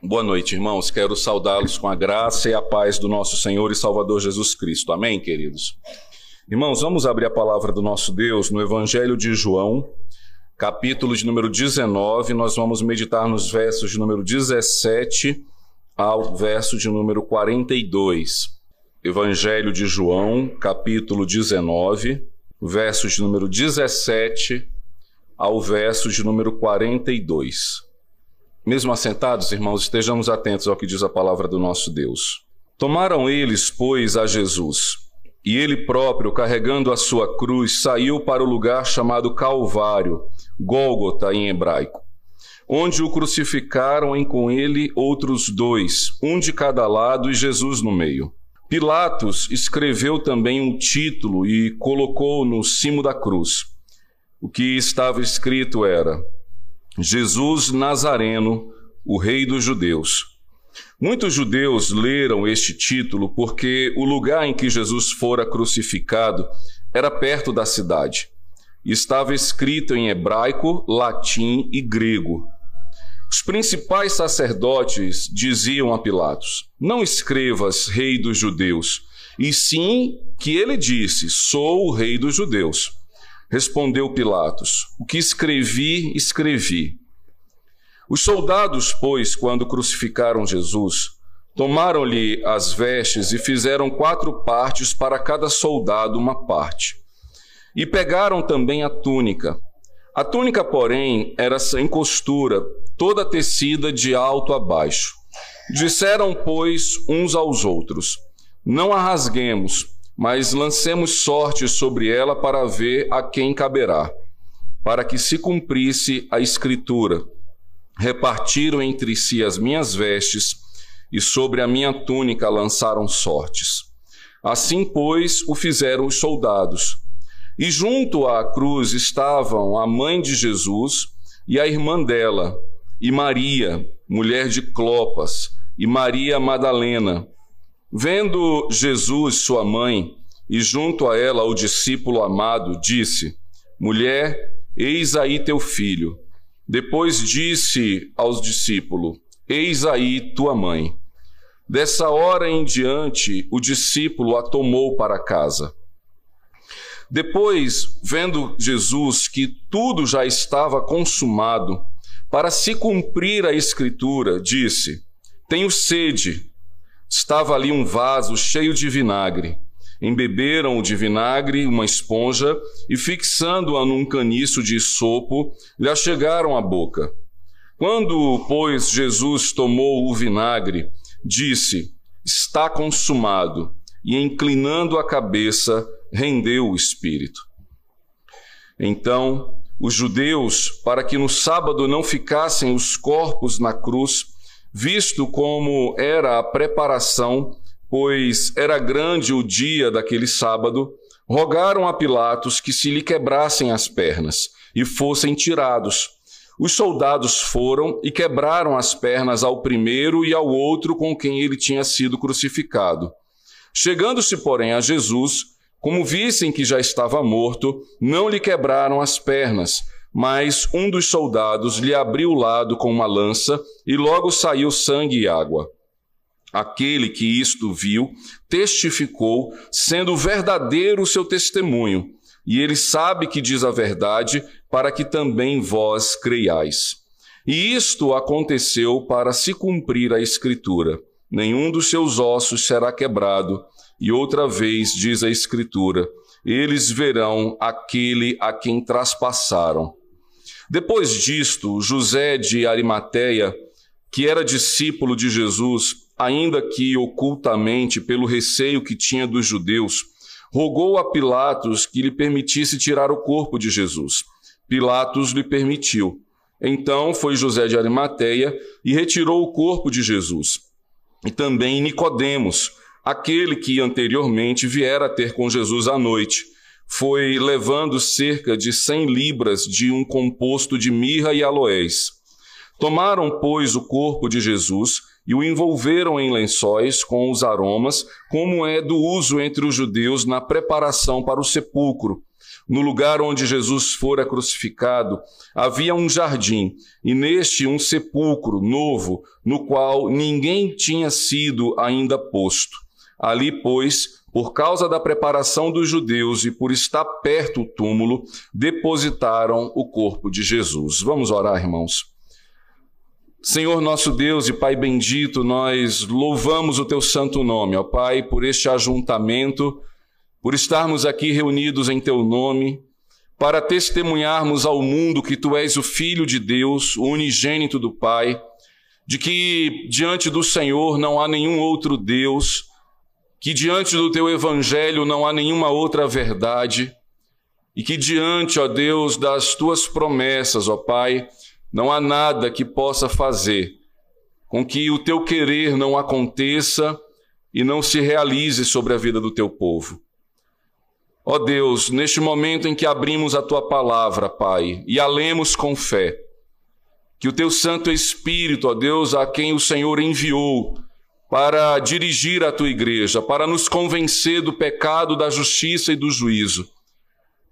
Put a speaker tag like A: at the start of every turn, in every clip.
A: Boa noite, irmãos. Quero saudá-los com a graça e a paz do nosso Senhor e Salvador Jesus Cristo. Amém, queridos? Irmãos, vamos abrir a palavra do nosso Deus no Evangelho de João, capítulo de número 19. Nós vamos meditar nos versos de número 17 ao verso de número 42. Evangelho de João, capítulo 19, versos de número 17 ao verso de número 42. Mesmo assentados, irmãos, estejamos atentos ao que diz a palavra do nosso Deus. Tomaram eles, pois, a Jesus, e ele próprio, carregando a sua cruz, saiu para o lugar chamado Calvário, Gólgota em hebraico, onde o crucificaram e com ele outros dois, um de cada lado e Jesus no meio. Pilatos escreveu também um título e colocou no cimo da cruz. O que estava escrito era: Jesus Nazareno, o Rei dos Judeus. Muitos judeus leram este título porque o lugar em que Jesus fora crucificado era perto da cidade. Estava escrito em hebraico, latim e grego. Os principais sacerdotes diziam a Pilatos: Não escrevas Rei dos Judeus, e sim que ele disse: Sou o Rei dos Judeus. Respondeu Pilatos: O que escrevi, escrevi. Os soldados, pois, quando crucificaram Jesus, tomaram-lhe as vestes e fizeram quatro partes para cada soldado uma parte. E pegaram também a túnica. A túnica, porém, era sem costura, toda tecida de alto a baixo. Disseram, pois, uns aos outros: Não a rasguemos mas lancemos sorte sobre ela para ver a quem caberá, para que se cumprisse a Escritura. Repartiram entre si as minhas vestes, e sobre a minha túnica lançaram sortes. Assim, pois, o fizeram os soldados. E junto à cruz estavam a mãe de Jesus e a irmã dela, e Maria, mulher de Clopas, e Maria Madalena. Vendo Jesus sua mãe e junto a ela o discípulo amado, disse: Mulher, eis aí teu filho. Depois disse aos discípulos: Eis aí tua mãe. Dessa hora em diante, o discípulo a tomou para casa. Depois, vendo Jesus que tudo já estava consumado, para se cumprir a Escritura, disse: Tenho sede. Estava ali um vaso cheio de vinagre. Embeberam de vinagre uma esponja e, fixando-a num caniço de sopo, lhe chegaram à boca. Quando, pois, Jesus tomou o vinagre, disse: Está consumado, e, inclinando a cabeça, rendeu o espírito. Então, os judeus, para que no sábado não ficassem os corpos na cruz, visto como era a preparação, pois era grande o dia daquele sábado, rogaram a Pilatos que se lhe quebrassem as pernas e fossem tirados. Os soldados foram e quebraram as pernas ao primeiro e ao outro com quem ele tinha sido crucificado. Chegando-se, porém, a Jesus, como vissem que já estava morto, não lhe quebraram as pernas, mas um dos soldados lhe abriu o lado com uma lança e logo saiu sangue e água. Aquele que isto viu testificou, sendo verdadeiro o seu testemunho, e ele sabe que diz a verdade, para que também vós creiais. E isto aconteceu para se cumprir a Escritura: nenhum dos seus ossos será quebrado. E outra vez diz a Escritura: eles verão aquele a quem traspassaram. Depois disto, José de Arimateia, que era discípulo de Jesus, ainda que ocultamente pelo receio que tinha dos judeus, rogou a Pilatos que lhe permitisse tirar o corpo de Jesus. Pilatos lhe permitiu. Então foi José de Arimateia e retirou o corpo de Jesus. E também Nicodemos, aquele que anteriormente viera ter com Jesus à noite foi levando cerca de cem libras de um composto de mirra e aloés. Tomaram, pois, o corpo de Jesus e o envolveram em lençóis com os aromas, como é do uso entre os judeus na preparação para o sepulcro. no lugar onde Jesus fora crucificado, havia um jardim, e neste um sepulcro novo, no qual ninguém tinha sido ainda posto. Ali, pois, por causa da preparação dos judeus e por estar perto o túmulo, depositaram o corpo de Jesus. Vamos orar, irmãos. Senhor nosso Deus e Pai bendito, nós louvamos o teu santo nome, ó Pai, por este ajuntamento por estarmos aqui reunidos em Teu nome, para testemunharmos ao mundo que Tu és o Filho de Deus, o unigênito do Pai, de que diante do Senhor não há nenhum outro Deus, que diante do Teu Evangelho não há nenhuma outra verdade, e que diante, ó Deus, das Tuas promessas, ó Pai, não há nada que possa fazer com que o Teu querer não aconteça e não se realize sobre a vida do Teu povo. Ó Deus, neste momento em que abrimos a tua palavra, Pai, e a lemos com fé, que o teu Santo Espírito, ó Deus, a quem o Senhor enviou para dirigir a tua igreja, para nos convencer do pecado, da justiça e do juízo,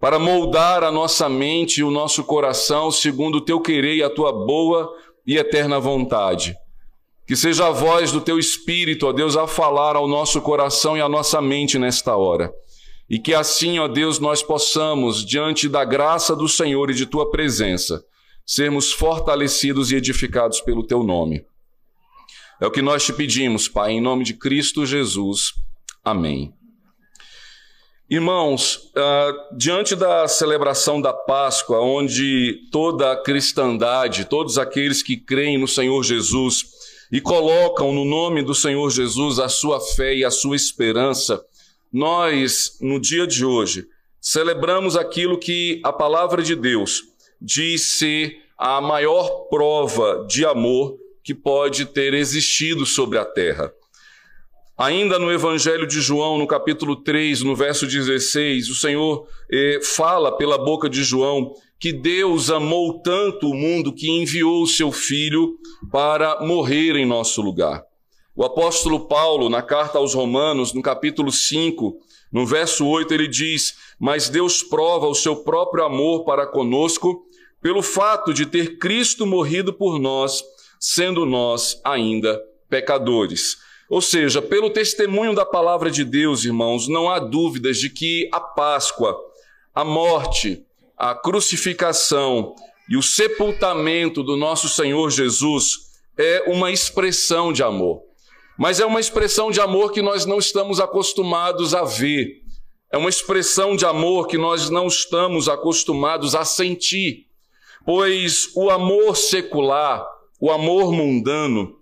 A: para moldar a nossa mente e o nosso coração segundo o teu querer e a tua boa e eterna vontade. Que seja a voz do teu Espírito, ó Deus, a falar ao nosso coração e à nossa mente nesta hora. E que assim, ó Deus, nós possamos, diante da graça do Senhor e de tua presença, sermos fortalecidos e edificados pelo teu nome. É o que nós te pedimos, Pai, em nome de Cristo Jesus. Amém. Irmãos, uh, diante da celebração da Páscoa, onde toda a cristandade, todos aqueles que creem no Senhor Jesus e colocam no nome do Senhor Jesus a sua fé e a sua esperança, nós, no dia de hoje, celebramos aquilo que a palavra de Deus diz ser a maior prova de amor que pode ter existido sobre a terra. Ainda no Evangelho de João, no capítulo 3, no verso 16, o Senhor eh, fala pela boca de João que Deus amou tanto o mundo que enviou o seu Filho para morrer em nosso lugar. O apóstolo Paulo, na carta aos Romanos, no capítulo 5, no verso 8, ele diz: Mas Deus prova o seu próprio amor para conosco pelo fato de ter Cristo morrido por nós, sendo nós ainda pecadores. Ou seja, pelo testemunho da palavra de Deus, irmãos, não há dúvidas de que a Páscoa, a morte, a crucificação e o sepultamento do nosso Senhor Jesus é uma expressão de amor mas é uma expressão de amor que nós não estamos acostumados a ver. É uma expressão de amor que nós não estamos acostumados a sentir. Pois o amor secular, o amor mundano,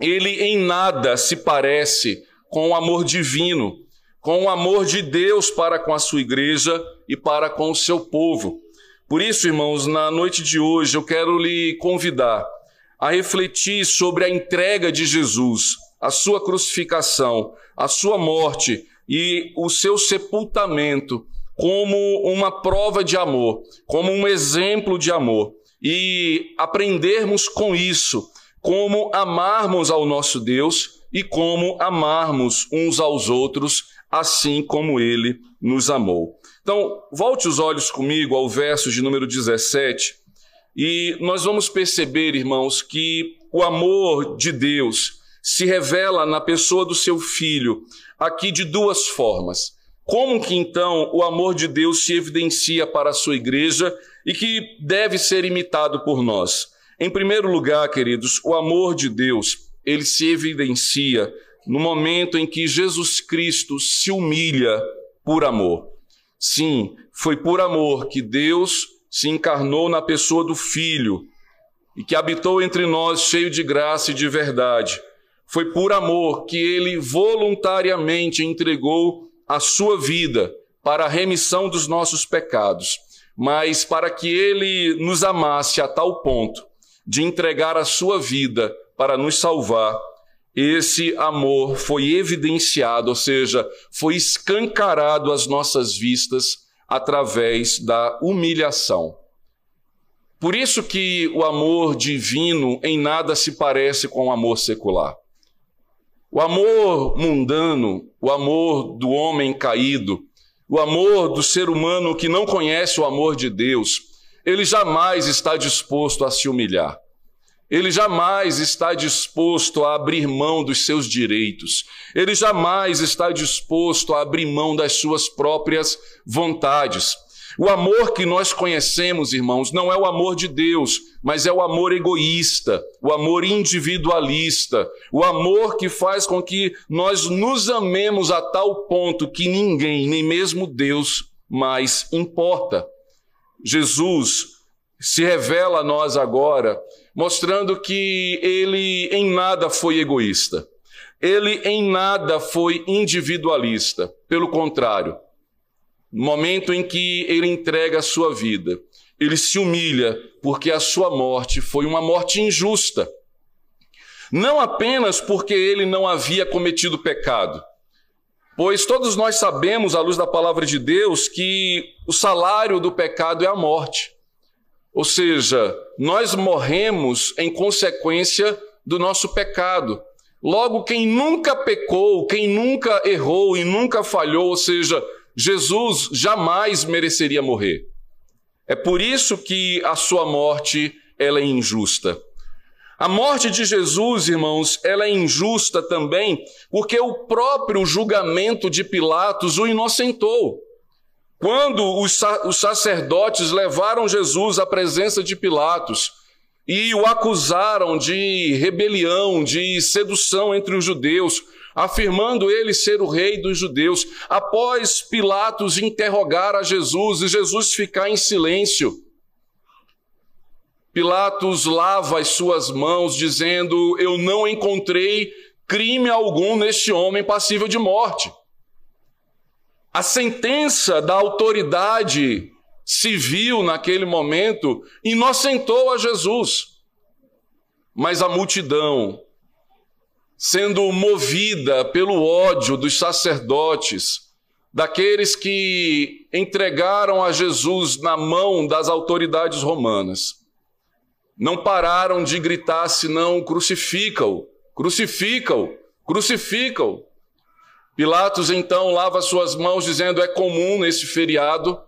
A: ele em nada se parece com o amor divino, com o amor de Deus para com a sua igreja e para com o seu povo. Por isso, irmãos, na noite de hoje eu quero lhe convidar a refletir sobre a entrega de Jesus a sua crucificação, a sua morte e o seu sepultamento como uma prova de amor, como um exemplo de amor e aprendermos com isso como amarmos ao nosso Deus e como amarmos uns aos outros, assim como ele nos amou. Então, volte os olhos comigo ao verso de número 17 e nós vamos perceber, irmãos, que o amor de Deus se revela na pessoa do seu filho, aqui de duas formas. Como que então o amor de Deus se evidencia para a sua igreja e que deve ser imitado por nós? Em primeiro lugar, queridos, o amor de Deus, ele se evidencia no momento em que Jesus Cristo se humilha por amor. Sim, foi por amor que Deus se encarnou na pessoa do Filho e que habitou entre nós cheio de graça e de verdade foi por amor que ele voluntariamente entregou a sua vida para a remissão dos nossos pecados, mas para que ele nos amasse a tal ponto de entregar a sua vida para nos salvar, esse amor foi evidenciado, ou seja, foi escancarado às nossas vistas através da humilhação. Por isso que o amor divino em nada se parece com o amor secular. O amor mundano, o amor do homem caído, o amor do ser humano que não conhece o amor de Deus, ele jamais está disposto a se humilhar. Ele jamais está disposto a abrir mão dos seus direitos. Ele jamais está disposto a abrir mão das suas próprias vontades. O amor que nós conhecemos, irmãos, não é o amor de Deus, mas é o amor egoísta, o amor individualista, o amor que faz com que nós nos amemos a tal ponto que ninguém, nem mesmo Deus, mais importa. Jesus se revela a nós agora, mostrando que ele em nada foi egoísta. Ele em nada foi individualista. Pelo contrário, no momento em que ele entrega a sua vida, ele se humilha porque a sua morte foi uma morte injusta. Não apenas porque ele não havia cometido pecado, pois todos nós sabemos, à luz da palavra de Deus, que o salário do pecado é a morte. Ou seja, nós morremos em consequência do nosso pecado. Logo, quem nunca pecou, quem nunca errou e nunca falhou, ou seja, Jesus jamais mereceria morrer. É por isso que a sua morte ela é injusta. A morte de Jesus, irmãos, ela é injusta também porque o próprio julgamento de Pilatos o inocentou. Quando os, sacerdotes levaram Jesus à presença de Pilatos e o acusaram de rebelião, de sedução entre os judeus, afirmando ele ser o rei dos judeus, após Pilatos interrogar a Jesus e Jesus ficar em silêncio, Pilatos lava as suas mãos, dizendo: Eu não encontrei crime algum neste homem passível de morte. A sentença da autoridade civil naquele momento inocentou a Jesus. Mas a multidão, sendo movida pelo ódio dos sacerdotes, daqueles que entregaram a Jesus na mão das autoridades romanas, não pararam de gritar senão crucifica-o, crucifica-o, crucifica-o. Pilatos então lava suas mãos, dizendo: é comum nesse feriado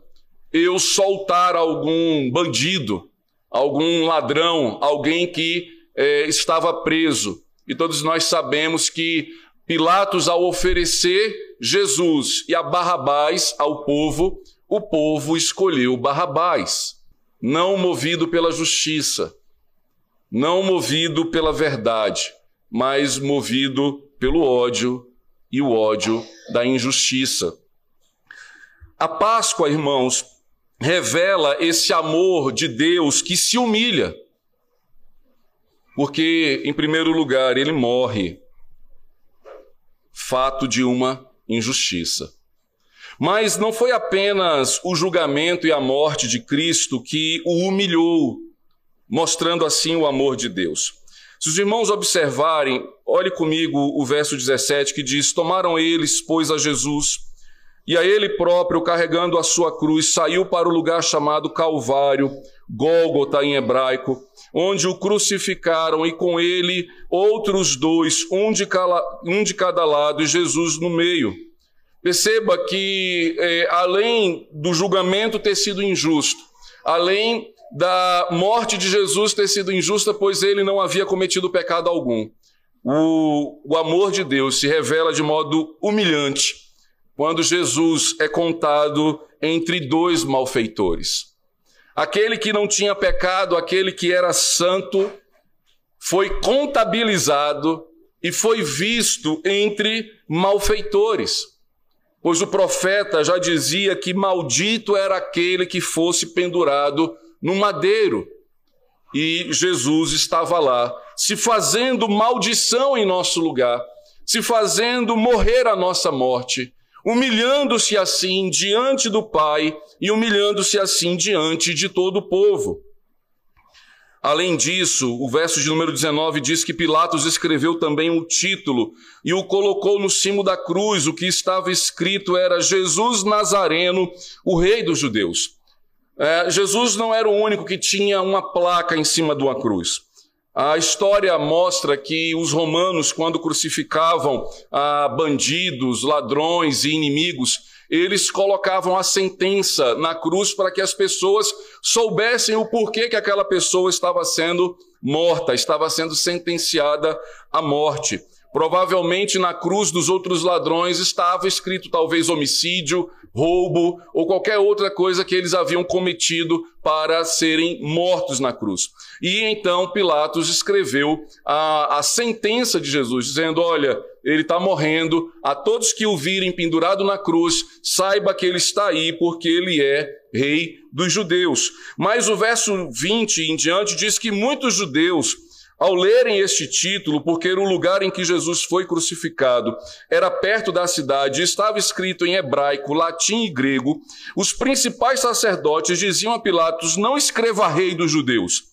A: eu soltar algum bandido, algum ladrão, alguém que é, estava preso. E todos nós sabemos que Pilatos, ao oferecer Jesus e a Barrabás ao povo, o povo escolheu Barrabás, não movido pela justiça, não movido pela verdade, mas movido pelo ódio e o ódio da injustiça. A Páscoa, irmãos, revela esse amor de Deus que se humilha. Porque, em primeiro lugar, ele morre, fato de uma injustiça. Mas não foi apenas o julgamento e a morte de Cristo que o humilhou, mostrando assim o amor de Deus. Se os irmãos observarem, olhe comigo o verso 17 que diz: Tomaram eles, pois, a Jesus, e a ele próprio, carregando a sua cruz, saiu para o lugar chamado Calvário, Gólgota em hebraico, onde o crucificaram e com ele outros dois, um de, cala, um de cada lado e Jesus no meio. Perceba que, é, além do julgamento ter sido injusto, além da morte de Jesus ter sido injusta, pois ele não havia cometido pecado algum. O, o amor de Deus se revela de modo humilhante quando Jesus é contado entre dois malfeitores. Aquele que não tinha pecado, aquele que era santo, foi contabilizado e foi visto entre malfeitores. Pois o profeta já dizia que maldito era aquele que fosse pendurado no madeiro. E Jesus estava lá, se fazendo maldição em nosso lugar, se fazendo morrer a nossa morte, humilhando-se assim diante do Pai e humilhando-se assim diante de todo o povo. Além disso, o verso de número 19 diz que Pilatos escreveu também um título e o colocou no cimo da cruz. O que estava escrito era Jesus Nazareno, o Rei dos Judeus. É, Jesus não era o único que tinha uma placa em cima de uma cruz. A história mostra que os romanos, quando crucificavam ah, bandidos, ladrões e inimigos, eles colocavam a sentença na cruz para que as pessoas soubessem o porquê que aquela pessoa estava sendo morta, estava sendo sentenciada à morte. Provavelmente na cruz dos outros ladrões estava escrito talvez homicídio, roubo ou qualquer outra coisa que eles haviam cometido para serem mortos na cruz. E então Pilatos escreveu a, a sentença de Jesus, dizendo: Olha, ele está morrendo, a todos que o virem pendurado na cruz, saiba que ele está aí, porque ele é rei dos judeus. Mas o verso 20 em diante diz que muitos judeus ao lerem este título, porque o lugar em que Jesus foi crucificado era perto da cidade, estava escrito em hebraico, latim e grego, os principais sacerdotes diziam a Pilatos: Não escreva rei dos judeus,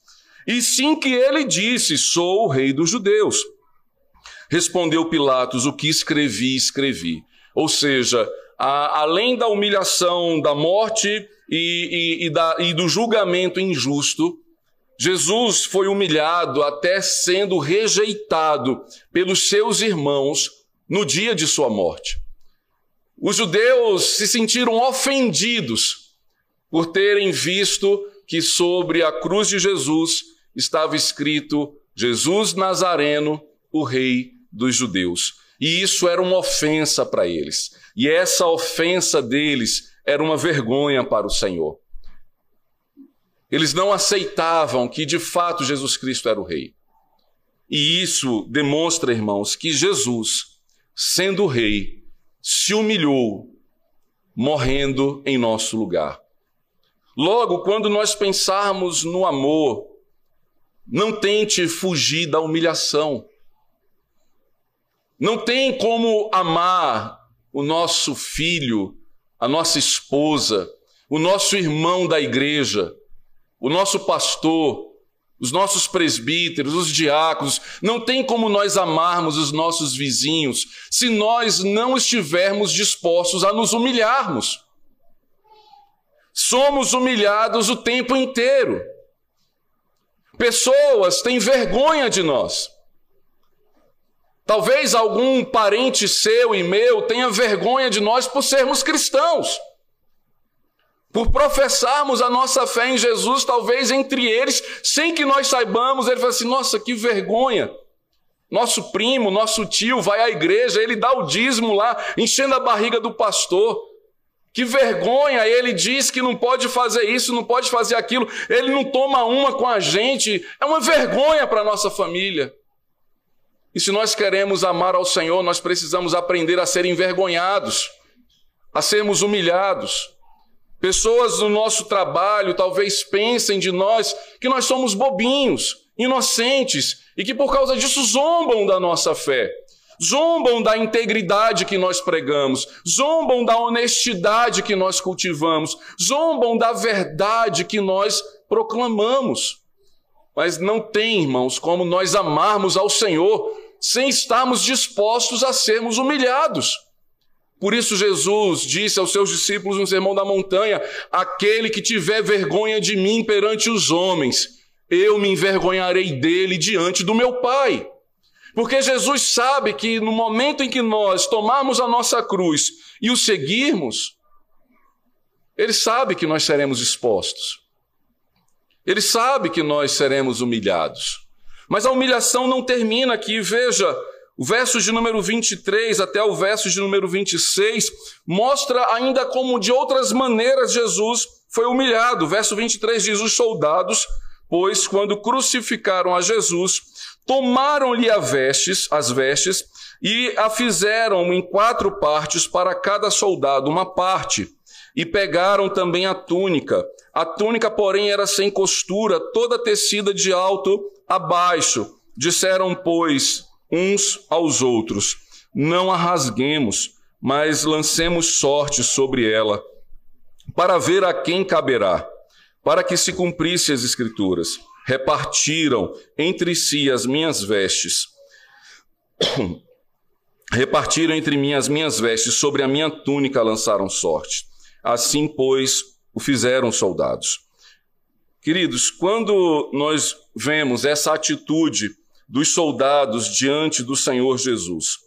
A: e sim que ele disse: Sou o rei dos judeus. Respondeu Pilatos: O que escrevi, escrevi. Ou seja, a, além da humilhação, da morte e, e, e, da, e do julgamento injusto, Jesus foi humilhado até sendo rejeitado pelos seus irmãos no dia de sua morte. Os judeus se sentiram ofendidos por terem visto que sobre a cruz de Jesus estava escrito Jesus Nazareno, o Rei dos Judeus. E isso era uma ofensa para eles. E essa ofensa deles era uma vergonha para o Senhor. Eles não aceitavam que de fato Jesus Cristo era o Rei. E isso demonstra, irmãos, que Jesus, sendo Rei, se humilhou, morrendo em nosso lugar. Logo, quando nós pensarmos no amor, não tente fugir da humilhação. Não tem como amar o nosso filho, a nossa esposa, o nosso irmão da igreja, o nosso pastor, os nossos presbíteros, os diáconos, não tem como nós amarmos os nossos vizinhos se nós não estivermos dispostos a nos humilharmos. Somos humilhados o tempo inteiro. Pessoas têm vergonha de nós. Talvez algum parente seu e meu tenha vergonha de nós por sermos cristãos por professarmos a nossa fé em Jesus, talvez entre eles, sem que nós saibamos, ele fala assim: nossa, que vergonha. Nosso primo, nosso tio vai à igreja, ele dá o dízimo lá, enchendo a barriga do pastor. Que vergonha, ele diz que não pode fazer isso, não pode fazer aquilo, ele não toma uma com a gente, é uma vergonha para a nossa família. E se nós queremos amar ao Senhor, nós precisamos aprender a ser envergonhados, a sermos humilhados. Pessoas do nosso trabalho talvez pensem de nós que nós somos bobinhos, inocentes e que por causa disso zombam da nossa fé. Zombam da integridade que nós pregamos, zombam da honestidade que nós cultivamos, zombam da verdade que nós proclamamos. Mas não tem, irmãos, como nós amarmos ao Senhor sem estarmos dispostos a sermos humilhados. Por isso, Jesus disse aos seus discípulos no Sermão da Montanha: Aquele que tiver vergonha de mim perante os homens, eu me envergonharei dele diante do meu Pai. Porque Jesus sabe que no momento em que nós tomarmos a nossa cruz e o seguirmos, Ele sabe que nós seremos expostos. Ele sabe que nós seremos humilhados. Mas a humilhação não termina aqui. Veja, o verso de número 23 até o verso de número 26 mostra ainda como de outras maneiras Jesus foi humilhado. verso 23 diz: Os soldados, pois, quando crucificaram a Jesus, tomaram-lhe as vestes, as vestes e a fizeram em quatro partes para cada soldado uma parte. E pegaram também a túnica. A túnica, porém, era sem costura, toda tecida de alto a baixo. Disseram, pois, uns aos outros. Não a rasguemos, mas lancemos sorte sobre ela, para ver a quem caberá, para que se cumprisse as Escrituras. Repartiram entre si as minhas vestes. Repartiram entre mim as minhas vestes, sobre a minha túnica lançaram sorte. Assim, pois, o fizeram soldados. Queridos, quando nós vemos essa atitude dos soldados diante do Senhor Jesus.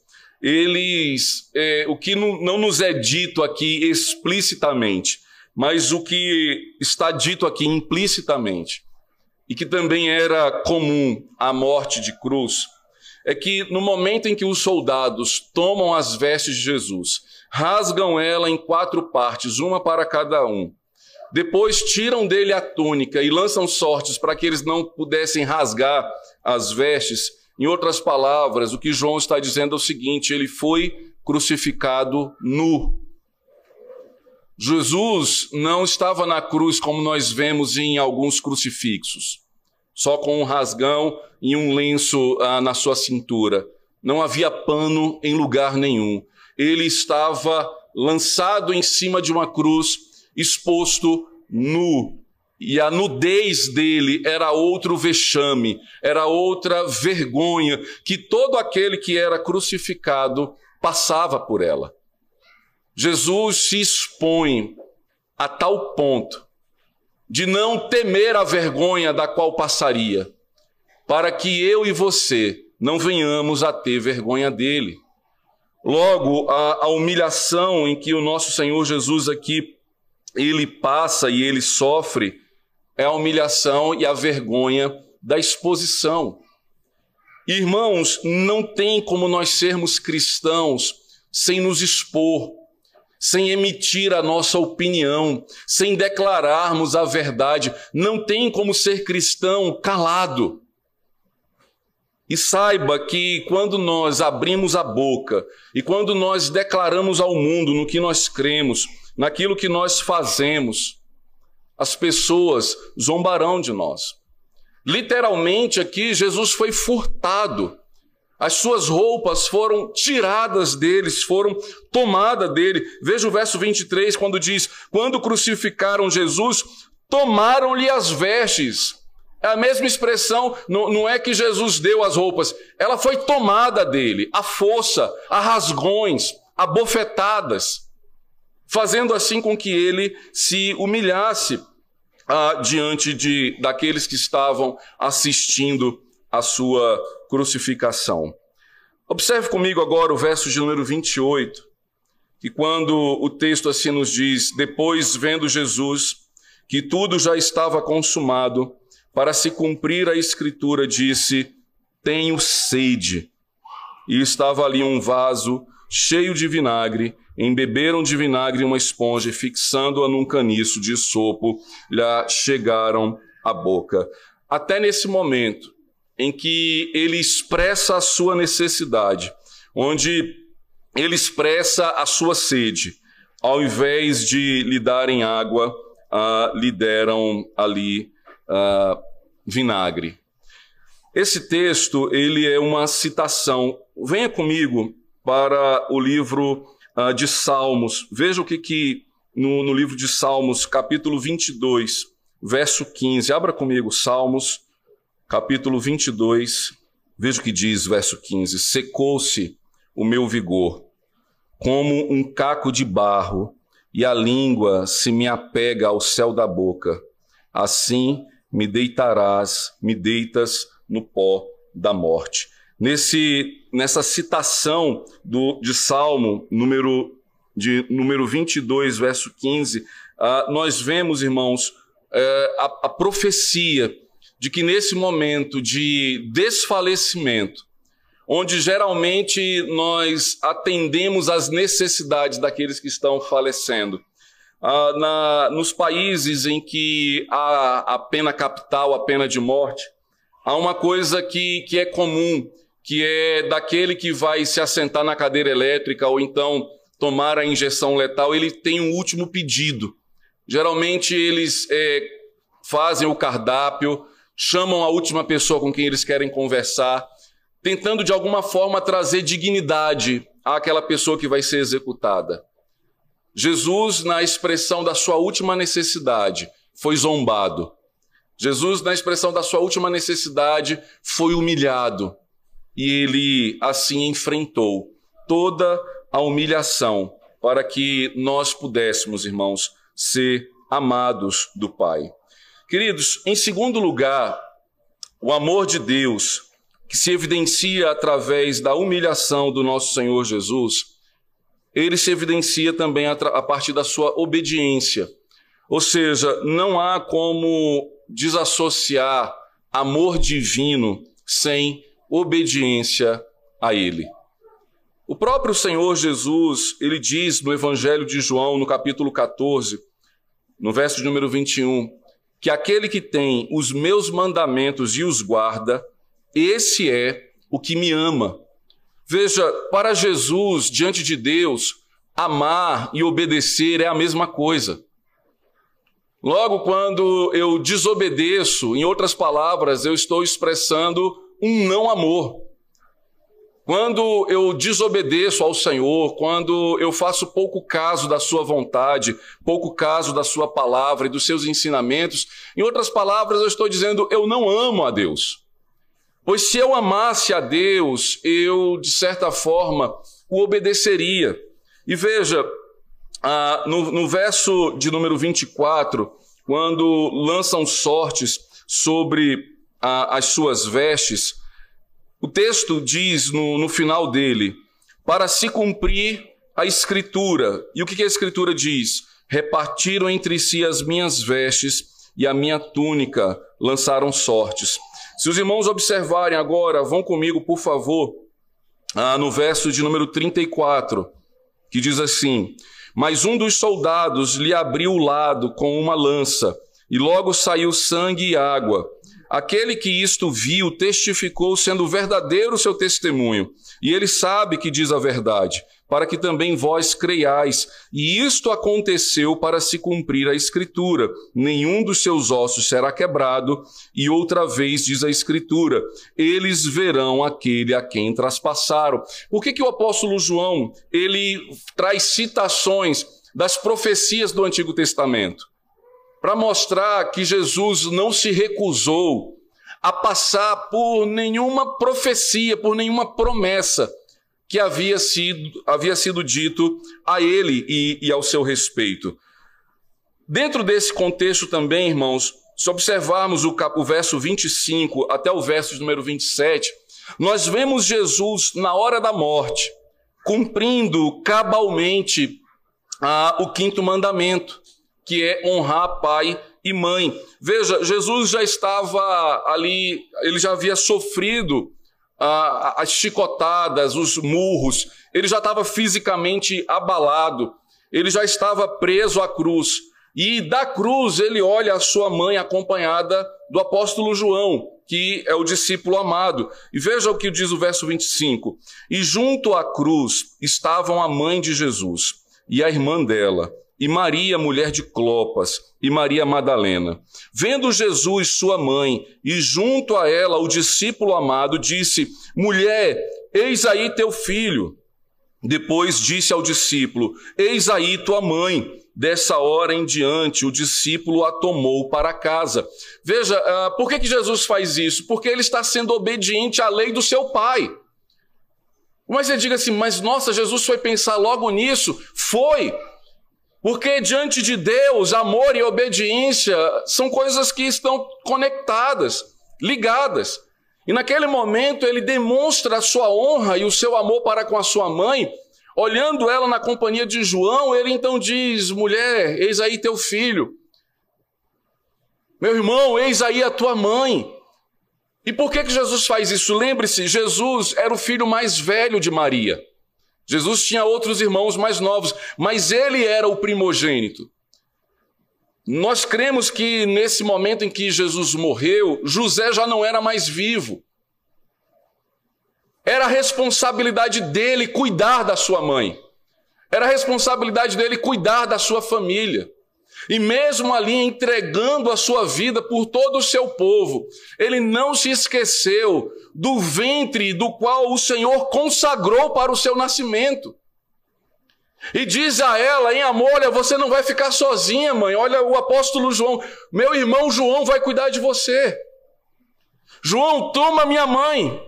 A: eles, é, o que não, não nos é dito aqui explicitamente, mas o que está dito aqui implicitamente, e que também era comum à morte de cruz, é que no momento em que os soldados tomam as vestes de Jesus, rasgam ela em quatro partes, uma para cada um, depois tiram dele a túnica e lançam sortes para que eles não pudessem rasgar as vestes. Em outras palavras, o que João está dizendo é o seguinte: ele foi crucificado nu. Jesus não estava na cruz como nós vemos em alguns crucifixos, só com um rasgão e um lenço ah, na sua cintura. Não havia pano em lugar nenhum. Ele estava lançado em cima de uma cruz, exposto nu. E a nudez dele era outro vexame, era outra vergonha que todo aquele que era crucificado passava por ela. Jesus se expõe a tal ponto de não temer a vergonha da qual passaria, para que eu e você não venhamos a ter vergonha dele. Logo, a, a humilhação em que o nosso Senhor Jesus aqui ele passa e ele sofre é a humilhação e a vergonha da exposição. Irmãos, não tem como nós sermos cristãos sem nos expor, sem emitir a nossa opinião, sem declararmos a verdade. Não tem como ser cristão calado. E saiba que quando nós abrimos a boca e quando nós declaramos ao mundo no que nós cremos, naquilo que nós fazemos, as pessoas zombarão de nós. Literalmente aqui, Jesus foi furtado. As suas roupas foram tiradas deles, foram tomadas dele. Veja o verso 23, quando diz: Quando crucificaram Jesus, tomaram-lhe as vestes. É a mesma expressão, não, é que Jesus deu as roupas, ela foi tomada dele, a força, a rasgões, a bofetadas, fazendo assim com que ele se humilhasse ah, diante de daqueles que estavam assistindo a sua crucificação. Observe comigo agora o verso de número 28, que quando o texto assim nos diz: Depois, vendo Jesus que tudo já estava consumado, para se cumprir a escritura, disse: Tenho sede. E estava ali um vaso cheio de vinagre, embeberam de vinagre uma esponja e, fixando-a num caniço de sopo, lhe chegaram à boca. Até nesse momento em que ele expressa a sua necessidade, onde ele expressa a sua sede, ao invés de lhe darem água, uh, lhe deram ali uh, vinagre. Esse texto ele é uma citação. Venha comigo para o livro uh, de Salmos. Veja o que, que no, no livro de Salmos, capítulo 22, verso 15. Abra comigo Salmos, capítulo 22. Veja o que diz, verso 15: Secou-se o meu vigor, como um caco de barro, e a língua se me apega ao céu da boca. Assim me deitarás, me deitas no pó da morte nesse, nessa citação do, de Salmo número, de, número 22, verso 15, uh, ah, nós vemos, irmãos, uh, a, a profecia de que nesse momento de desfalecimento, onde geralmente nós atendemos às necessidades daqueles que estão falecendo. Ah, na, nos países em que há a pena capital, a pena de morte, há uma coisa que, que é comum, que é daquele que vai se assentar na cadeira elétrica ou então tomar a injeção letal, ele tem um último pedido. Geralmente eles é, fazem o cardápio, chamam a última pessoa com quem eles querem conversar, tentando de alguma forma trazer dignidade àquela pessoa que vai ser executada. Jesus, na expressão da sua última necessidade, foi zombado. Jesus, na expressão da sua última necessidade, foi humilhado e ele assim enfrentou toda a humilhação para que nós pudéssemos, irmãos, ser amados do Pai. Queridos, em segundo lugar, o amor de Deus que se evidencia através da humilhação do nosso Senhor Jesus, ele se evidencia também a partir da sua obediência. Ou seja, não há como desassociar amor divino sem obediência a ele. O próprio Senhor Jesus, ele diz no Evangelho de João, no capítulo 14, no verso número 21, que aquele que tem os meus mandamentos e os guarda, esse é o que me ama. Veja, para Jesus, diante de Deus, amar e obedecer é a mesma coisa. Logo, quando eu desobedeço, em outras palavras, eu estou expressando um não amor. Quando eu desobedeço ao Senhor, quando eu faço pouco caso da Sua vontade, pouco caso da Sua palavra e dos seus ensinamentos, em outras palavras, eu estou dizendo eu não amo a Deus. Pois se eu amasse a Deus, eu, de certa forma, o obedeceria. E veja, ah, no, no verso de número 24, quando lançam sortes sobre ah, as suas vestes, o texto diz no, no final dele, para se cumprir a escritura. E o que, que a escritura diz? Repartiram entre si as minhas vestes e a minha túnica lançaram sortes. Se os irmãos observarem agora, vão comigo, por favor, ah, no verso de número 34, que diz assim: mas um dos soldados lhe abriu o lado com uma lança, e logo saiu sangue e água. Aquele que isto viu testificou, sendo verdadeiro o seu testemunho, e ele sabe que diz a verdade, para que também vós creiais. E isto aconteceu para se cumprir a Escritura: nenhum dos seus ossos será quebrado, e outra vez diz a Escritura: eles verão aquele a quem traspassaram. Por que, que o apóstolo João ele traz citações das profecias do Antigo Testamento? Para mostrar que Jesus não se recusou a passar por nenhuma profecia, por nenhuma promessa que havia sido, havia sido dito a ele e, e ao seu respeito. Dentro desse contexto também, irmãos, se observarmos o, o verso 25 até o verso número 27, nós vemos Jesus na hora da morte, cumprindo cabalmente ah, o quinto mandamento que é honrar pai e mãe. Veja, Jesus já estava ali, ele já havia sofrido ah, as chicotadas, os murros, ele já estava fisicamente abalado, ele já estava preso à cruz. E da cruz ele olha a sua mãe acompanhada do apóstolo João, que é o discípulo amado. E veja o que diz o verso 25: E junto à cruz estavam a mãe de Jesus e a irmã dela e Maria, mulher de Clopas, e Maria Madalena. Vendo Jesus, sua mãe, e junto a ela o discípulo amado, disse: Mulher, eis aí teu filho. Depois disse ao discípulo: Eis aí tua mãe. Dessa hora em diante, o discípulo a tomou para casa. Veja, uh, por que, que Jesus faz isso? Porque ele está sendo obediente à lei do seu pai. Mas você diga assim, mas nossa, Jesus foi pensar logo nisso? Foi, porque diante de Deus, amor e obediência são coisas que estão conectadas, ligadas. E naquele momento ele demonstra a sua honra e o seu amor para com a sua mãe, olhando ela na companhia de João, ele então diz: mulher, eis aí teu filho. Meu irmão, eis aí a tua mãe. E por que, que Jesus faz isso? Lembre-se, Jesus era o filho mais velho de Maria. Jesus tinha outros irmãos mais novos, mas ele era o primogênito. Nós cremos que nesse momento em que Jesus morreu, José já não era mais vivo. Era a responsabilidade dele cuidar da sua mãe. Era a responsabilidade dele cuidar da sua família. E mesmo ali entregando a sua vida por todo o seu povo, ele não se esqueceu do ventre do qual o Senhor consagrou para o seu nascimento. E diz a ela em amor: Olha, você não vai ficar sozinha, mãe. Olha, o apóstolo João, meu irmão João vai cuidar de você. João, toma minha mãe,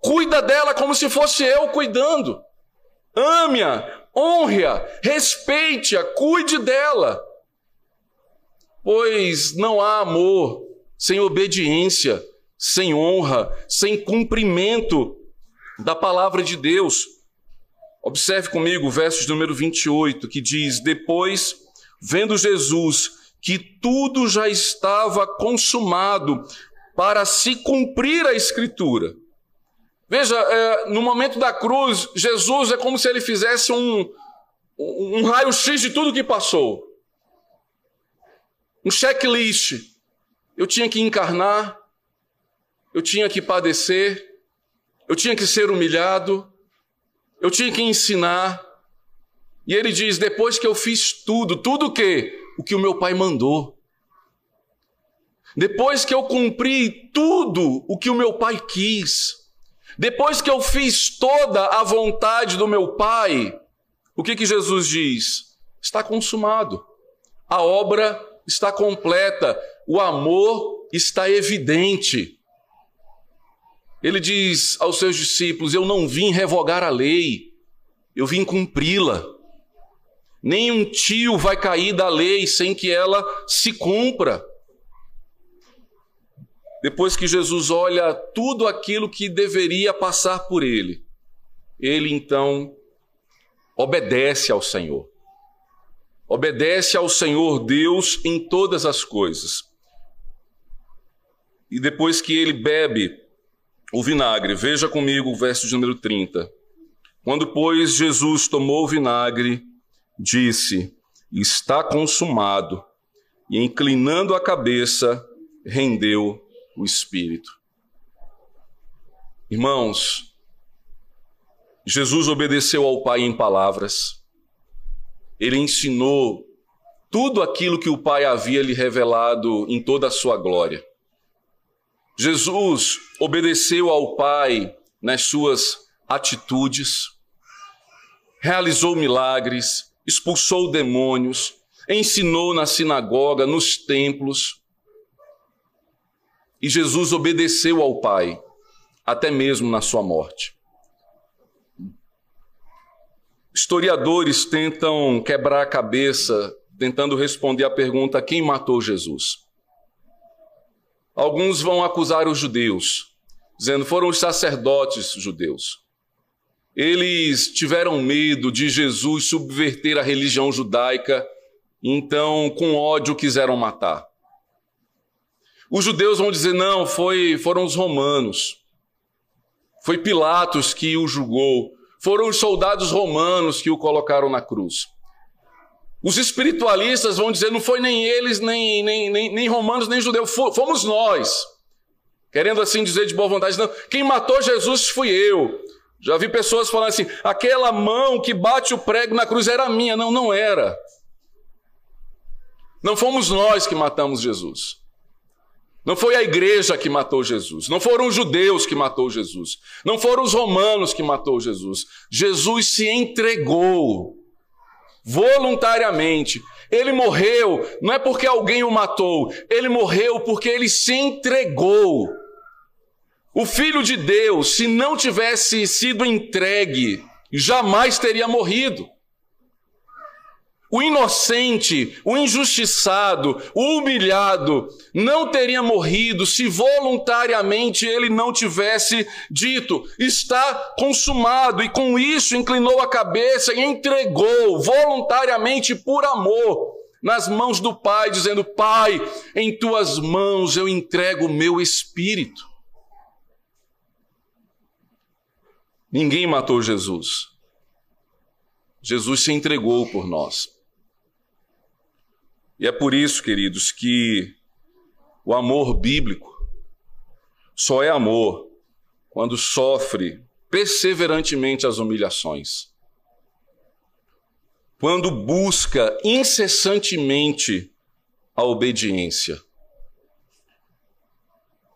A: cuida dela como se fosse eu cuidando. Ame-a, honre-a, respeite-a, cuide dela pois não há amor sem obediência, sem honra, sem cumprimento da palavra de Deus. Observe comigo o verso número 28, que diz: Depois, vendo Jesus que tudo já estava consumado para se cumprir a Escritura. Veja, é, no momento da cruz, Jesus é como se ele fizesse um, um raio-x de tudo que passou. Um checklist. Eu tinha que encarnar, eu tinha que padecer, eu tinha que ser humilhado, eu tinha que ensinar. E ele diz: depois que eu fiz tudo, tudo o que? O que o meu pai mandou. Depois que eu cumpri tudo o que o meu pai quis, depois que eu fiz toda a vontade do meu pai, o que que Jesus diz? Está consumado. A obra está completa. O amor está evidente. Ele diz aos seus discípulos: Eu não vim revogar a lei, eu vim cumpri-la. Nenhum tio vai cair da lei sem que ela se cumpra. Depois que Jesus olha tudo aquilo que deveria passar por ele, ele então obedece ao Senhor. Obedece ao Senhor Deus em todas as coisas. E depois que ele bebe o vinagre. Veja comigo o verso de número 30. Quando, pois, Jesus tomou o vinagre, disse: Está consumado. E inclinando a cabeça, rendeu o espírito. Irmãos, Jesus obedeceu ao Pai em palavras. Ele ensinou tudo aquilo que o Pai havia lhe revelado em toda a sua glória. Jesus obedeceu ao Pai nas suas atitudes, realizou milagres, expulsou demônios, ensinou na sinagoga, nos templos. E Jesus obedeceu ao Pai, até mesmo na sua morte. Historiadores tentam quebrar a cabeça, tentando responder à pergunta: quem matou Jesus? Alguns vão acusar os judeus, dizendo foram os sacerdotes judeus. Eles tiveram medo de Jesus subverter a religião judaica, então com ódio quiseram matar. Os judeus vão dizer não, foi, foram os romanos. Foi Pilatos que o julgou. Foram os soldados romanos que o colocaram na cruz. Os espiritualistas vão dizer: não foi nem eles, nem, nem, nem, nem romanos, nem judeus, fomos nós. Querendo assim dizer de boa vontade, não, quem matou Jesus fui eu. Já vi pessoas falando assim: aquela mão que bate o prego na cruz era minha. Não, não era. Não fomos nós que matamos Jesus. Não foi a igreja que matou Jesus. Não foram os judeus que matou Jesus. Não foram os romanos que matou Jesus. Jesus se entregou voluntariamente. Ele morreu não é porque alguém o matou, ele morreu porque ele se entregou. O Filho de Deus, se não tivesse sido entregue, jamais teria morrido. O inocente, o injustiçado, o humilhado não teria morrido se voluntariamente ele não tivesse dito: está consumado, e com isso inclinou a cabeça e entregou voluntariamente por amor nas mãos do Pai, dizendo: Pai, em tuas mãos eu entrego o meu espírito. Ninguém matou Jesus. Jesus se entregou por nós. E é por isso, queridos, que o amor bíblico só é amor quando sofre perseverantemente as humilhações. Quando busca incessantemente a obediência.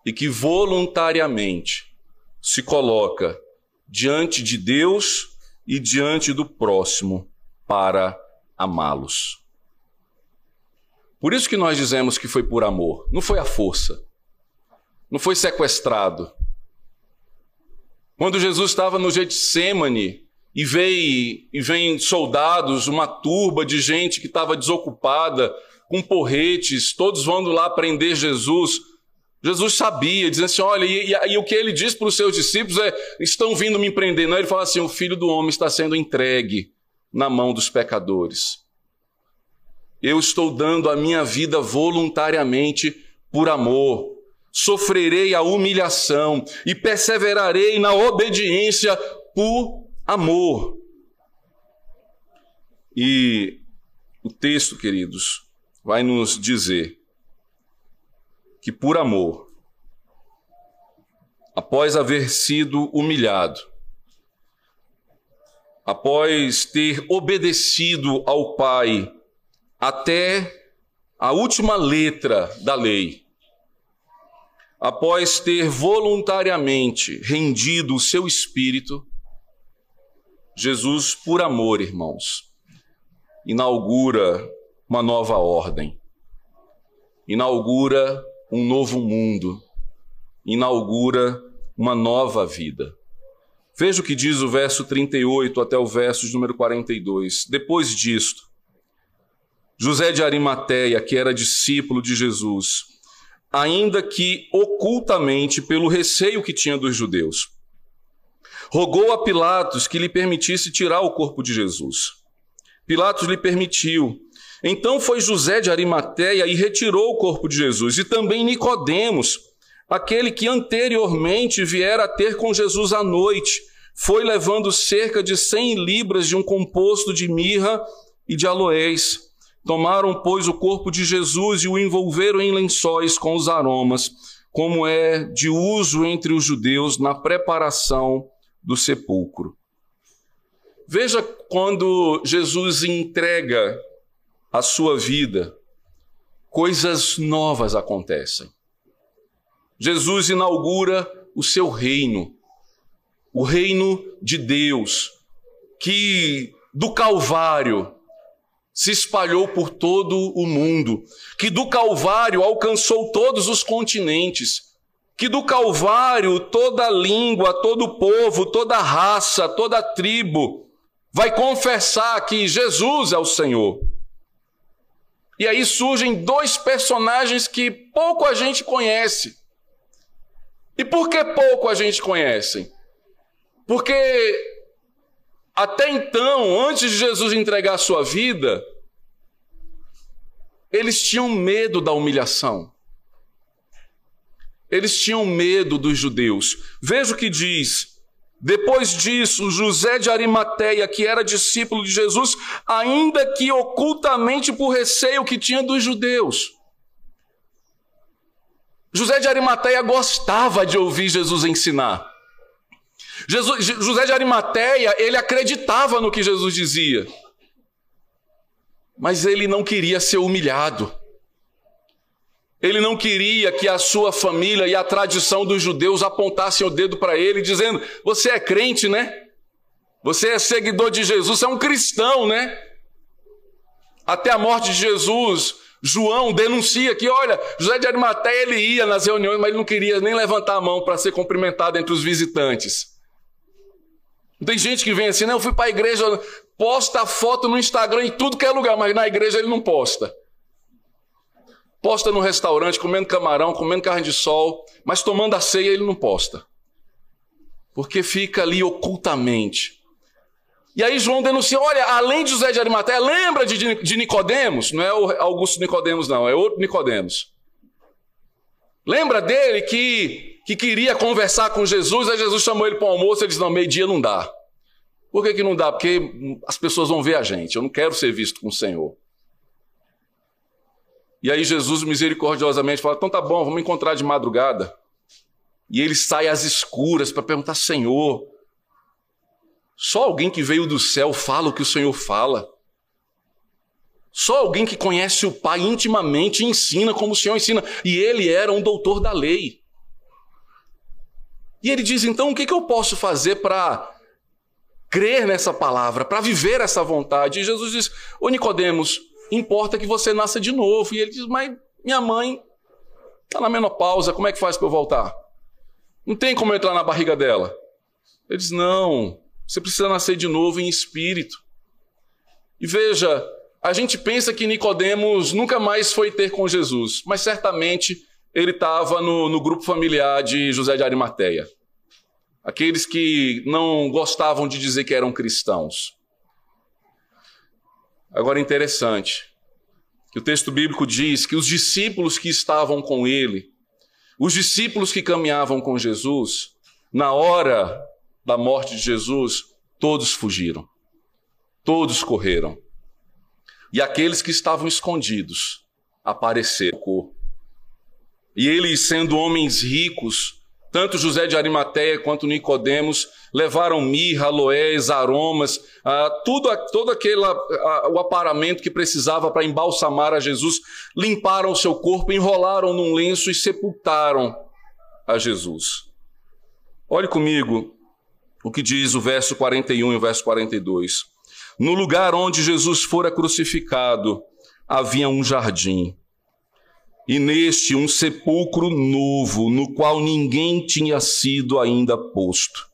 A: E que voluntariamente se coloca diante de Deus e diante do próximo para amá-los. Por isso que nós dizemos que foi por amor, não foi a força, não foi sequestrado. Quando Jesus estava no Getsemane e veio e vem soldados, uma turba de gente que estava desocupada, com porretes, todos vão lá prender Jesus. Jesus sabia, dizendo assim: olha, e, e, e o que ele diz para os seus discípulos é: estão vindo me empreender. Não, ele fala assim: o filho do homem está sendo entregue na mão dos pecadores. Eu estou dando a minha vida voluntariamente por amor. Sofrerei a humilhação e perseverarei na obediência por amor. E o texto, queridos, vai nos dizer que por amor, após haver sido humilhado, após ter obedecido ao Pai até a última letra da lei, após ter voluntariamente rendido o seu espírito, Jesus, por amor, irmãos, inaugura uma nova ordem, inaugura um novo mundo, inaugura uma nova vida. Veja o que diz o verso 38 até o verso número 42. Depois disto, José de Arimateia, que era discípulo de Jesus, ainda que ocultamente pelo receio que tinha dos judeus, rogou a Pilatos que lhe permitisse tirar o corpo de Jesus. Pilatos lhe permitiu. Então foi José de Arimateia e retirou o corpo de Jesus, e também Nicodemos, aquele que anteriormente viera ter com Jesus à noite, foi levando cerca de cem libras de um composto de mirra e de aloés. Tomaram, pois, o corpo de Jesus e o envolveram em lençóis com os aromas, como é de uso entre os judeus na preparação do sepulcro. Veja quando Jesus entrega a sua vida, coisas novas acontecem. Jesus inaugura o seu reino, o reino de Deus, que do Calvário se espalhou por todo o mundo, que do Calvário alcançou todos os continentes, que do Calvário toda língua, todo povo, toda raça, toda tribo vai confessar que Jesus é o Senhor. E aí surgem dois personagens que pouco a gente conhece. E por que pouco a gente conhece? Porque até então, antes de Jesus entregar a sua vida, eles tinham medo da humilhação. Eles tinham medo dos judeus. Veja o que diz depois disso, José de Arimateia, que era discípulo de Jesus, ainda que ocultamente por receio que tinha dos judeus. José de Arimateia gostava de ouvir Jesus ensinar. Jesus, José de Arimateia, ele acreditava no que Jesus dizia. Mas ele não queria ser humilhado. Ele não queria que a sua família e a tradição dos judeus apontassem o dedo para ele, dizendo: Você é crente, né? Você é seguidor de Jesus, você é um cristão, né? Até a morte de Jesus, João denuncia que, olha, José de Arimateia ele ia nas reuniões, mas ele não queria nem levantar a mão para ser cumprimentado entre os visitantes. Tem gente que vem assim, não, eu fui para a igreja, posta foto no Instagram em tudo que é lugar, mas na igreja ele não posta posta no restaurante comendo camarão, comendo carne de sol, mas tomando a ceia ele não posta. Porque fica ali ocultamente. E aí João denuncia, olha, além de José de Arimateia, lembra de, de Nicodemos? Não é o Augusto Nicodemos não, é outro Nicodemos. Lembra dele que, que queria conversar com Jesus, aí Jesus chamou ele para o almoço e ele disse, não, meio-dia não dá. Por que, que não dá? Porque as pessoas vão ver a gente, eu não quero ser visto com o Senhor. E aí Jesus misericordiosamente fala: então tá bom, vamos encontrar de madrugada. E ele sai às escuras para perguntar: Senhor, só alguém que veio do céu fala o que o Senhor fala. Só alguém que conhece o Pai intimamente ensina como o Senhor ensina. E ele era um doutor da lei. E ele diz: então o que, que eu posso fazer para crer nessa palavra, para viver essa vontade? E Jesus diz: Ô Nicodemos, importa que você nasça de novo. E ele diz: Mas minha mãe está na menopausa, como é que faz para eu voltar? Não tem como eu entrar na barriga dela. Ele diz: Não, você precisa nascer de novo em espírito. E veja, a gente pensa que Nicodemos nunca mais foi ter com Jesus, mas certamente ele estava no, no grupo familiar de José de Arimateia. Aqueles que não gostavam de dizer que eram cristãos. Agora, interessante, que o texto bíblico diz que os discípulos que estavam com ele, os discípulos que caminhavam com Jesus, na hora da morte de Jesus, todos fugiram, todos correram. E aqueles que estavam escondidos apareceram. E eles, sendo homens ricos, tanto José de Arimateia quanto Nicodemos levaram mirra, aloés, aromas, ah, tudo, todo aquele ah, o aparamento que precisava para embalsamar a Jesus, limparam o seu corpo, enrolaram num lenço e sepultaram a Jesus. Olhe comigo o que diz o verso 41 e o verso 42. No lugar onde Jesus fora crucificado, havia um jardim e neste um sepulcro novo, no qual ninguém tinha sido ainda posto.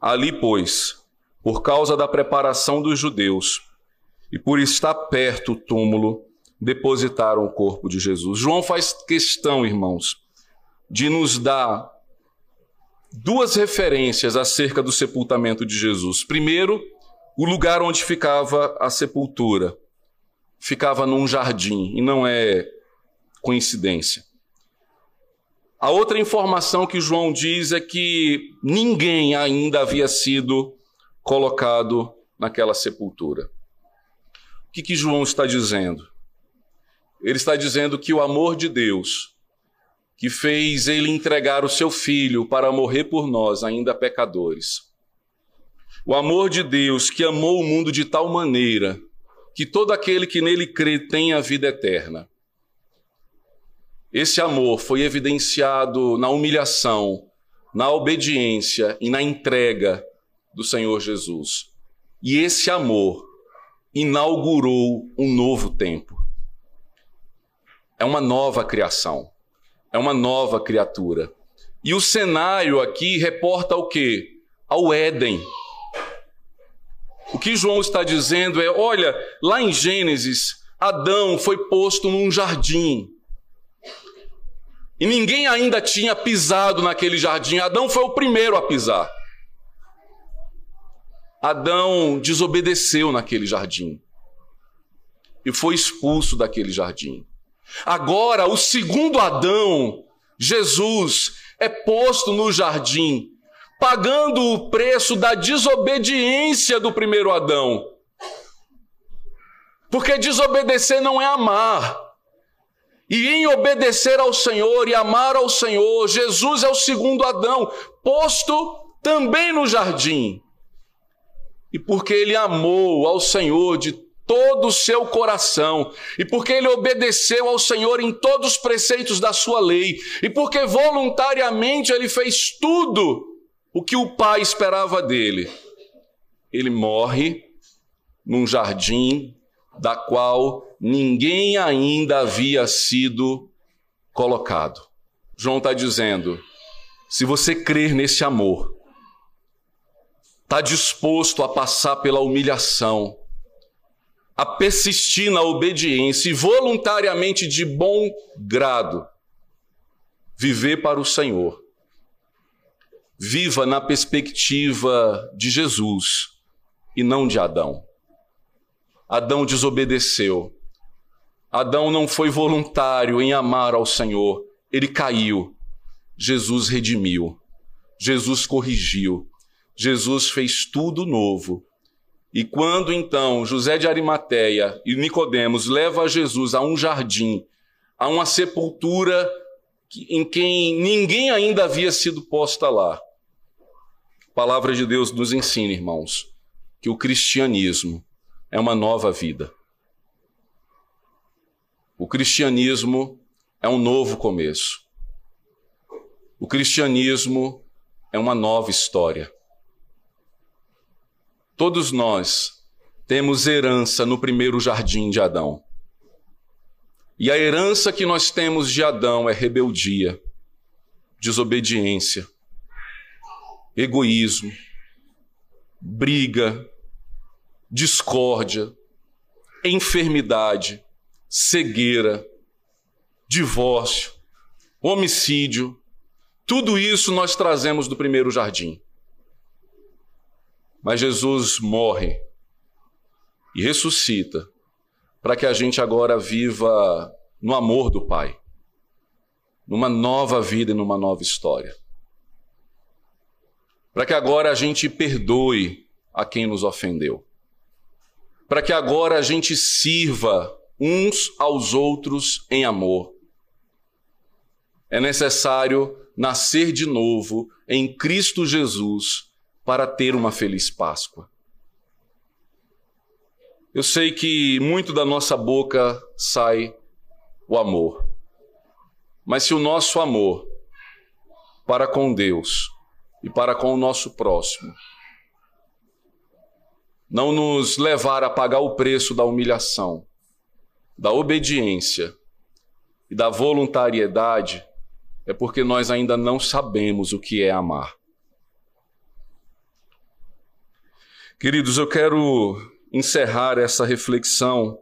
A: Ali, pois, por causa da preparação dos judeus e por estar perto o túmulo, depositaram o corpo de Jesus. João faz questão, irmãos, de nos dar duas referências acerca do sepultamento de Jesus. Primeiro, o lugar onde ficava a sepultura. Ficava num jardim, e não é coincidência. A outra informação que João diz é que ninguém ainda havia sido colocado naquela sepultura. O que, que João está dizendo? Ele está dizendo que o amor de Deus, que fez ele entregar o seu filho para morrer por nós, ainda pecadores, o amor de Deus que amou o mundo de tal maneira que todo aquele que nele crê tem a vida eterna. Esse amor foi evidenciado na humilhação, na obediência e na entrega do Senhor Jesus. E esse amor inaugurou um novo tempo. É uma nova criação, é uma nova criatura. E o cenário aqui reporta o quê? Ao Éden. O que João está dizendo é: olha, lá em Gênesis, Adão foi posto num jardim. E ninguém ainda tinha pisado naquele jardim. Adão foi o primeiro a pisar. Adão desobedeceu naquele jardim e foi expulso daquele jardim. Agora, o segundo Adão, Jesus, é posto no jardim, pagando o preço da desobediência do primeiro Adão. Porque desobedecer não é amar. E em obedecer ao Senhor e amar ao Senhor, Jesus é o segundo Adão, posto também no jardim. E porque ele amou ao Senhor de todo o seu coração, e porque ele obedeceu ao Senhor em todos os preceitos da sua lei, e porque voluntariamente ele fez tudo o que o Pai esperava dele, ele morre num jardim da qual ninguém ainda havia sido colocado. João está dizendo: se você crer nesse amor, está disposto a passar pela humilhação, a persistir na obediência e voluntariamente de bom grado viver para o Senhor. Viva na perspectiva de Jesus e não de Adão. Adão desobedeceu. Adão não foi voluntário em amar ao Senhor, ele caiu. Jesus redimiu, Jesus corrigiu, Jesus fez tudo novo. E quando então José de Arimateia e Nicodemos leva Jesus a um jardim, a uma sepultura em quem ninguém ainda havia sido posta lá. A palavra de Deus nos ensina, irmãos, que o cristianismo é uma nova vida. O cristianismo é um novo começo. O cristianismo é uma nova história. Todos nós temos herança no primeiro jardim de Adão. E a herança que nós temos de Adão é rebeldia, desobediência, egoísmo, briga, discórdia, enfermidade, cegueira, divórcio, homicídio, tudo isso nós trazemos do primeiro jardim. Mas Jesus morre e ressuscita para que a gente agora viva no amor do Pai, numa nova vida e numa nova história. Para que agora a gente perdoe a quem nos ofendeu. Para que agora a gente sirva uns aos outros em amor. É necessário nascer de novo em Cristo Jesus para ter uma feliz Páscoa. Eu sei que muito da nossa boca sai o amor. Mas se o nosso amor para com Deus e para com o nosso próximo não nos levar a pagar o preço da humilhação, da obediência e da voluntariedade, é porque nós ainda não sabemos o que é amar. Queridos, eu quero encerrar essa reflexão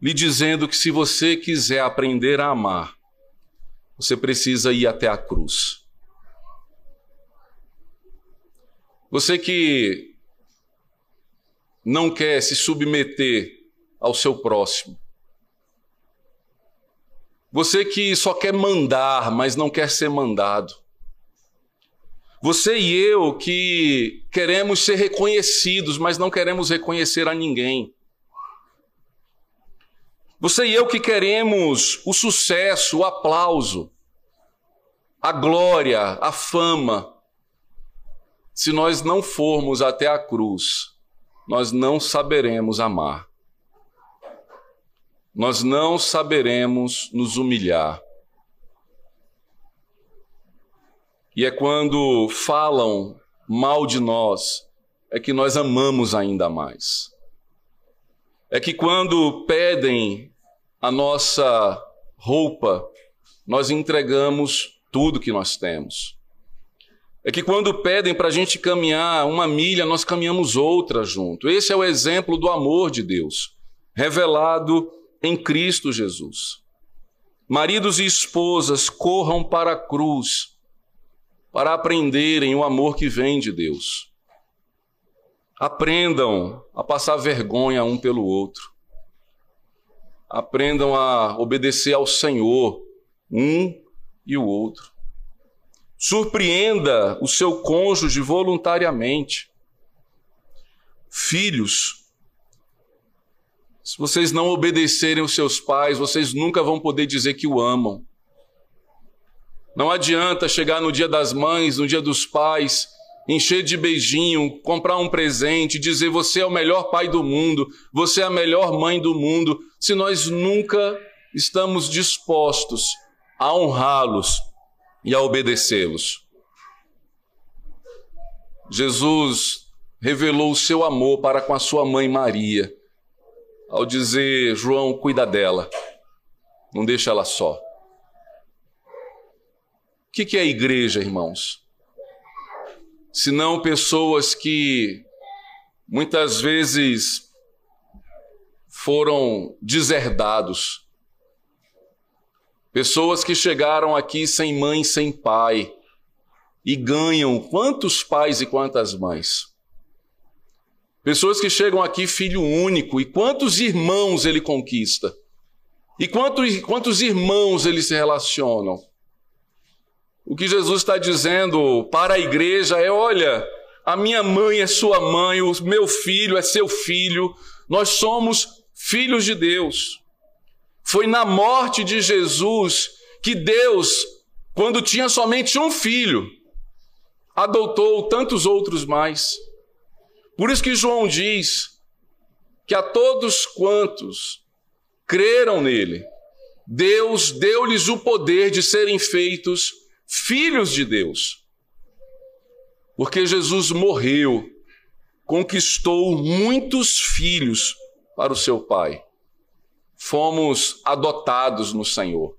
A: lhe dizendo que se você quiser aprender a amar, você precisa ir até a cruz. Você que não quer se submeter ao seu próximo. Você que só quer mandar, mas não quer ser mandado. Você e eu que queremos ser reconhecidos, mas não queremos reconhecer a ninguém. Você e eu que queremos o sucesso, o aplauso, a glória, a fama. Se nós não formos até a cruz, nós não saberemos amar. Nós não saberemos nos humilhar. E é quando falam mal de nós, é que nós amamos ainda mais. É que quando pedem a nossa roupa, nós entregamos tudo que nós temos. É que quando pedem para a gente caminhar uma milha, nós caminhamos outra junto. Esse é o exemplo do amor de Deus, revelado em Cristo Jesus. Maridos e esposas corram para a cruz para aprenderem o amor que vem de Deus. Aprendam a passar vergonha um pelo outro. Aprendam a obedecer ao Senhor, um e o outro. Surpreenda o seu cônjuge voluntariamente. Filhos, se vocês não obedecerem os seus pais, vocês nunca vão poder dizer que o amam. Não adianta chegar no dia das mães, no dia dos pais, encher de beijinho, comprar um presente, dizer você é o melhor pai do mundo, você é a melhor mãe do mundo, se nós nunca estamos dispostos a honrá-los e a obedecê-los. Jesus revelou o seu amor para com a sua mãe Maria, ao dizer: João, cuida dela, não deixa ela só. O que é a igreja, irmãos? Senão pessoas que muitas vezes foram deserdados, pessoas que chegaram aqui sem mãe, sem pai, e ganham quantos pais e quantas mães? Pessoas que chegam aqui filho único, e quantos irmãos ele conquista? E quantos, quantos irmãos eles se relacionam? O que Jesus está dizendo para a igreja é: olha, a minha mãe é sua mãe, o meu filho é seu filho, nós somos filhos de Deus. Foi na morte de Jesus que Deus, quando tinha somente um filho, adotou tantos outros mais. Por isso que João diz que a todos quantos creram nele, Deus deu-lhes o poder de serem feitos filhos de Deus. Porque Jesus morreu, conquistou muitos filhos para o seu Pai. Fomos adotados no Senhor.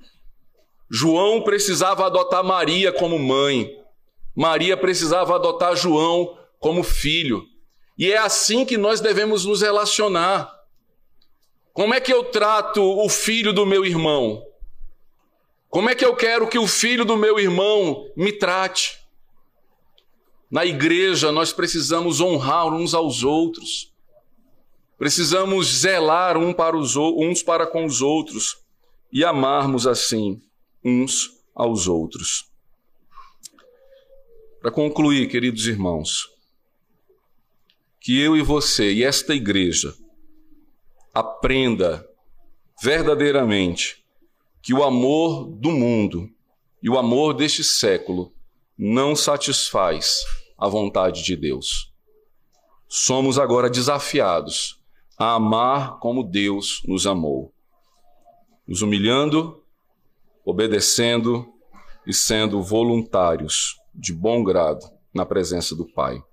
A: João precisava adotar Maria como mãe. Maria precisava adotar João como filho. E é assim que nós devemos nos relacionar. Como é que eu trato o filho do meu irmão? Como é que eu quero que o filho do meu irmão me trate? Na igreja, nós precisamos honrar uns aos outros. Precisamos zelar um para os, uns para com os outros e amarmos assim uns aos outros. Para concluir, queridos irmãos, que eu e você e esta igreja aprenda verdadeiramente que o amor do mundo e o amor deste século não satisfaz a vontade de Deus. Somos agora desafiados a amar como Deus nos amou, nos humilhando, obedecendo e sendo voluntários de bom grado na presença do Pai.